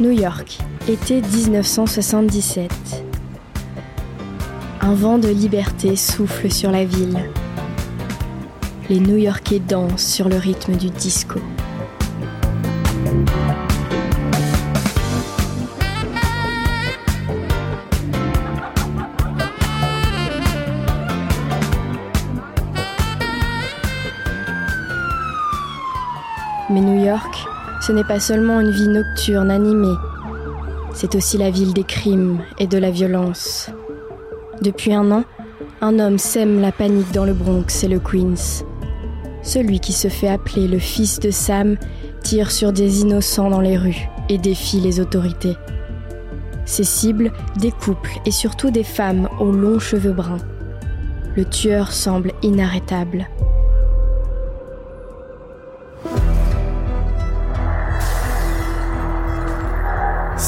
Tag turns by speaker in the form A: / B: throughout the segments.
A: New York, été 1977. Un vent de liberté souffle sur la ville. Les New-Yorkais dansent sur le rythme du disco. Mais New York, ce n'est pas seulement une vie nocturne animée, c'est aussi la ville des crimes et de la violence. Depuis un an, un homme sème la panique dans le Bronx et le Queens. Celui qui se fait appeler le fils de Sam tire sur des innocents dans les rues et défie les autorités. Ses cibles, des couples et surtout des femmes aux longs cheveux bruns. Le tueur semble inarrêtable.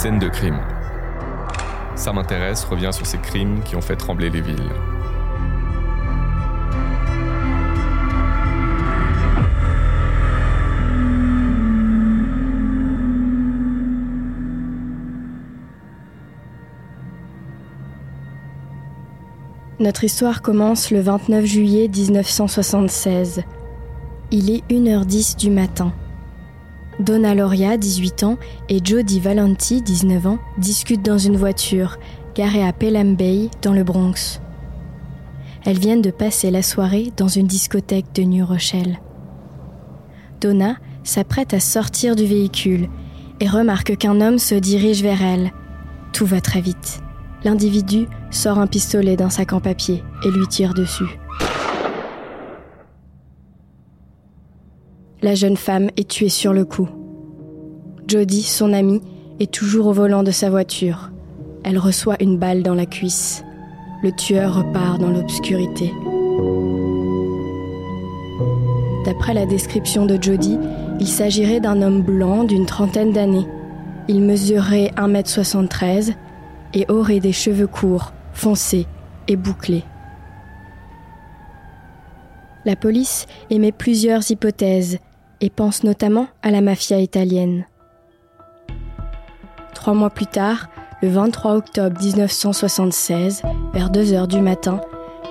B: Scène de crime. Ça m'intéresse revient sur ces crimes qui ont fait trembler les villes.
A: Notre histoire commence le 29 juillet 1976. Il est 1h10 du matin. Donna Loria, 18 ans, et Jody Valenti, 19 ans, discutent dans une voiture garée à Pelham Bay, dans le Bronx. Elles viennent de passer la soirée dans une discothèque de New Rochelle. Donna s'apprête à sortir du véhicule et remarque qu'un homme se dirige vers elle. Tout va très vite. L'individu sort un pistolet d'un sac en papier et lui tire dessus. La jeune femme est tuée sur le coup. Jody, son amie, est toujours au volant de sa voiture. Elle reçoit une balle dans la cuisse. Le tueur repart dans l'obscurité. D'après la description de Jody, il s'agirait d'un homme blanc d'une trentaine d'années. Il mesurait 1m73 et aurait des cheveux courts, foncés et bouclés. La police émet plusieurs hypothèses et pense notamment à la mafia italienne. Trois mois plus tard, le 23 octobre 1976, vers 2 heures du matin,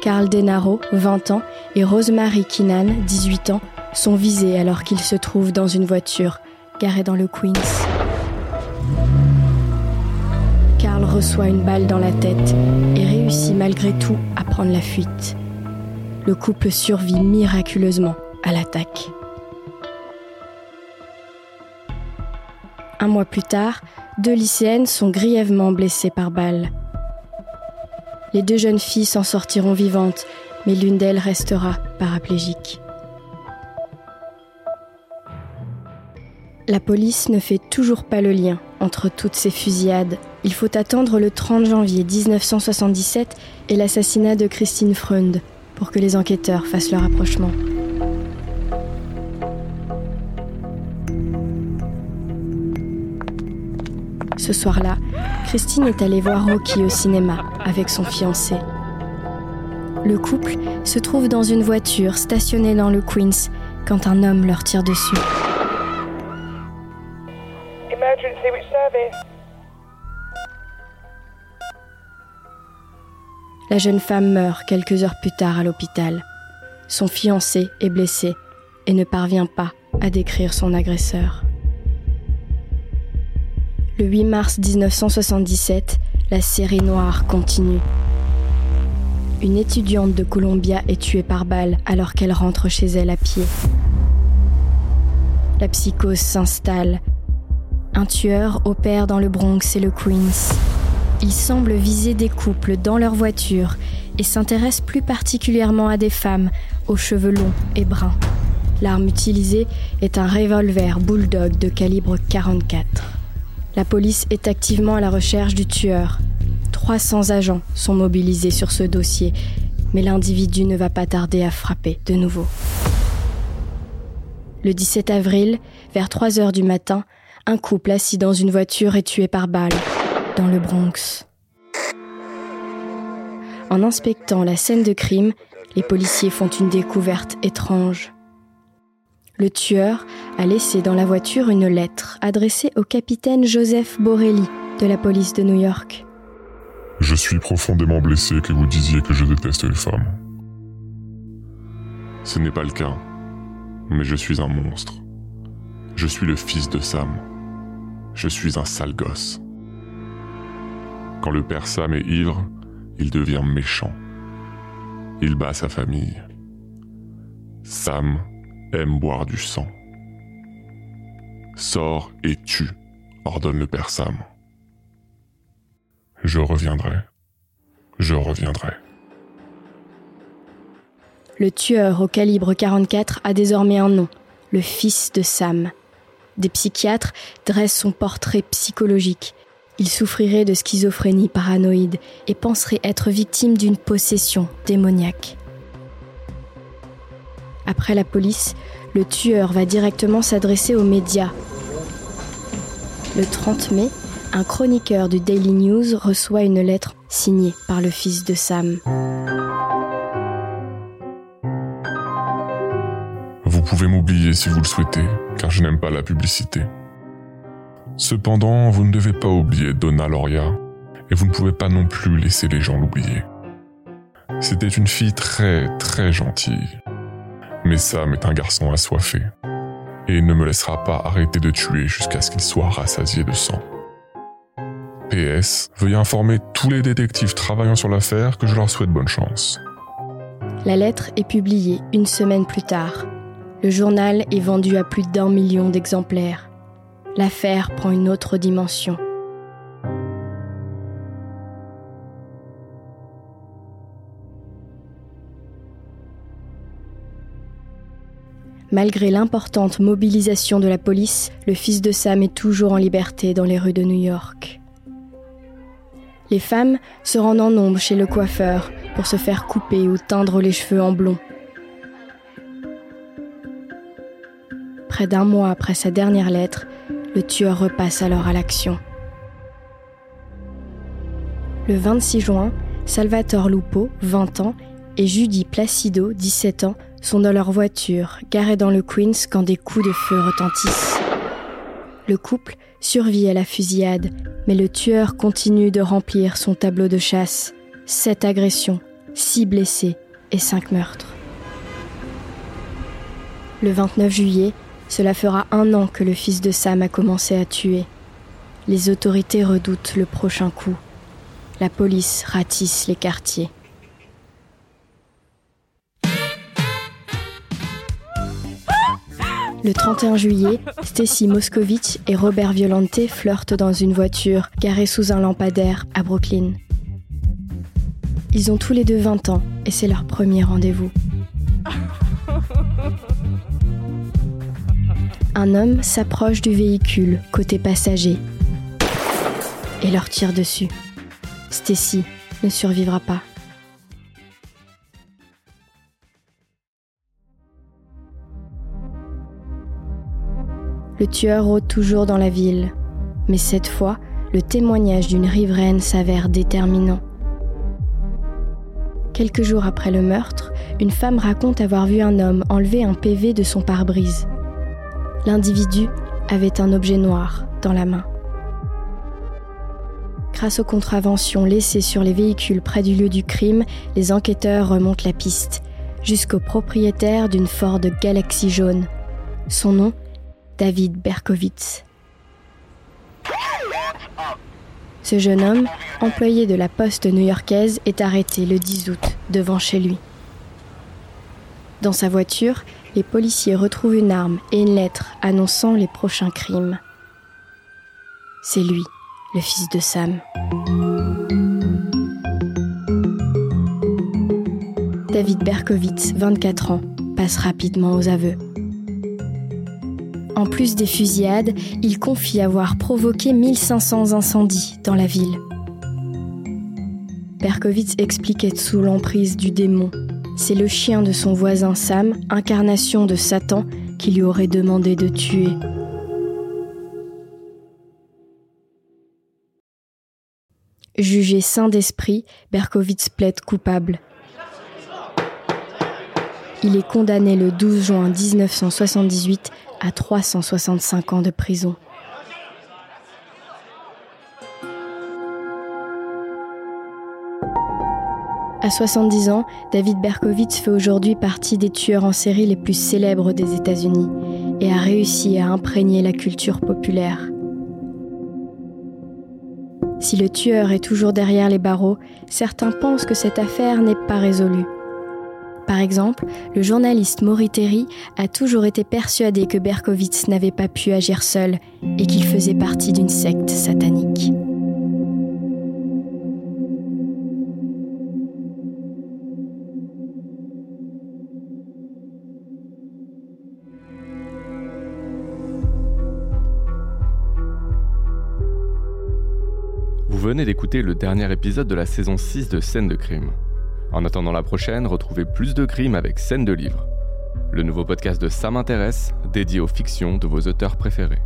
A: Carl Denaro, 20 ans, et Rosemary Kinan, 18 ans, sont visés alors qu'ils se trouvent dans une voiture garée dans le Queens. Carl reçoit une balle dans la tête et réussit malgré tout à prendre la fuite. Le couple survit miraculeusement à l'attaque. Un mois plus tard, deux lycéennes sont grièvement blessées par balle. Les deux jeunes filles s'en sortiront vivantes, mais l'une d'elles restera paraplégique. La police ne fait toujours pas le lien entre toutes ces fusillades. Il faut attendre le 30 janvier 1977 et l'assassinat de Christine Freund pour que les enquêteurs fassent leur rapprochement. Ce soir-là, Christine est allée voir Rocky au cinéma avec son fiancé. Le couple se trouve dans une voiture stationnée dans le Queens quand un homme leur tire dessus. La jeune femme meurt quelques heures plus tard à l'hôpital. Son fiancé est blessé et ne parvient pas à décrire son agresseur. Le 8 mars 1977, la série noire continue. Une étudiante de Columbia est tuée par balle alors qu'elle rentre chez elle à pied. La psychose s'installe. Un tueur opère dans le Bronx et le Queens. Il semble viser des couples dans leur voiture et s'intéresse plus particulièrement à des femmes aux cheveux longs et bruns. L'arme utilisée est un revolver bulldog de calibre 44. La police est activement à la recherche du tueur. 300 agents sont mobilisés sur ce dossier, mais l'individu ne va pas tarder à frapper de nouveau. Le 17 avril, vers 3 heures du matin, un couple assis dans une voiture est tué par balle, dans le Bronx. En inspectant la scène de crime, les policiers font une découverte étrange. Le tueur a laissé dans la voiture une lettre adressée au capitaine Joseph Borelli de la police de New York.
C: Je suis profondément blessé que vous disiez que je déteste les femmes. Ce n'est pas le cas, mais je suis un monstre. Je suis le fils de Sam. Je suis un sale gosse. Quand le père Sam est ivre, il devient méchant. Il bat sa famille. Sam aime boire du sang. Sors et tue, ordonne le père Sam. Je reviendrai. Je reviendrai.
A: Le tueur au calibre 44 a désormais un nom, le fils de Sam. Des psychiatres dressent son portrait psychologique. Il souffrirait de schizophrénie paranoïde et penserait être victime d'une possession démoniaque. Après la police, le tueur va directement s'adresser aux médias. Le 30 mai, un chroniqueur du Daily News reçoit une lettre signée par le fils de Sam.
C: Vous pouvez m'oublier si vous le souhaitez, car je n'aime pas la publicité. Cependant, vous ne devez pas oublier Donna Loria, et vous ne pouvez pas non plus laisser les gens l'oublier. C'était une fille très très gentille. Mais Sam est un garçon assoiffé, et il ne me laissera pas arrêter de tuer jusqu'à ce qu'il soit rassasié de sang. PS, veuillez informer tous les détectives travaillant sur l'affaire que je leur souhaite bonne chance.
A: La lettre est publiée une semaine plus tard. Le journal est vendu à plus d'un million d'exemplaires. L'affaire prend une autre dimension. Malgré l'importante mobilisation de la police, le fils de Sam est toujours en liberté dans les rues de New York. Les femmes se rendent en nombre chez le coiffeur pour se faire couper ou teindre les cheveux en blond. Près d'un mois après sa dernière lettre, le tueur repasse alors à l'action. Le 26 juin, Salvatore Lupo, 20 ans, et Judy Placido, 17 ans, sont dans leur voiture, garée dans le Queens quand des coups de feu retentissent. Le couple survit à la fusillade, mais le tueur continue de remplir son tableau de chasse. Sept agressions, six blessés et cinq meurtres. Le 29 juillet, cela fera un an que le fils de Sam a commencé à tuer. Les autorités redoutent le prochain coup. La police ratisse les quartiers. Le 31 juillet, Stacy Moscovitch et Robert Violante flirtent dans une voiture garée sous un lampadaire à Brooklyn. Ils ont tous les deux 20 ans et c'est leur premier rendez-vous. Un homme s'approche du véhicule côté passager et leur tire dessus. Stacy ne survivra pas. Le tueur rôde toujours dans la ville, mais cette fois, le témoignage d'une riveraine s'avère déterminant. Quelques jours après le meurtre, une femme raconte avoir vu un homme enlever un PV de son pare-brise. L'individu avait un objet noir dans la main. Grâce aux contraventions laissées sur les véhicules près du lieu du crime, les enquêteurs remontent la piste jusqu'au propriétaire d'une Ford Galaxy jaune. Son nom David Berkowitz. Ce jeune homme, employé de la poste new-yorkaise, est arrêté le 10 août devant chez lui. Dans sa voiture, les policiers retrouvent une arme et une lettre annonçant les prochains crimes. C'est lui, le fils de Sam. David Berkowitz, 24 ans, passe rapidement aux aveux. En plus des fusillades, il confie avoir provoqué 1500 incendies dans la ville. Berkowitz explique être sous l'emprise du démon. C'est le chien de son voisin Sam, incarnation de Satan, qui lui aurait demandé de tuer. Jugé saint d'esprit, Berkowitz plaide coupable. Il est condamné le 12 juin 1978 à 365 ans de prison. À 70 ans, David Berkowitz fait aujourd'hui partie des tueurs en série les plus célèbres des États-Unis et a réussi à imprégner la culture populaire. Si le tueur est toujours derrière les barreaux, certains pensent que cette affaire n'est pas résolue. Par exemple, le journaliste Maury a toujours été persuadé que Berkowitz n'avait pas pu agir seul et qu'il faisait partie d'une secte satanique.
B: Vous venez d'écouter le dernier épisode de la saison 6 de Scène de crime. En attendant la prochaine, retrouvez plus de crimes avec Scène de livre, le nouveau podcast de Ça m'intéresse, dédié aux fictions de vos auteurs préférés.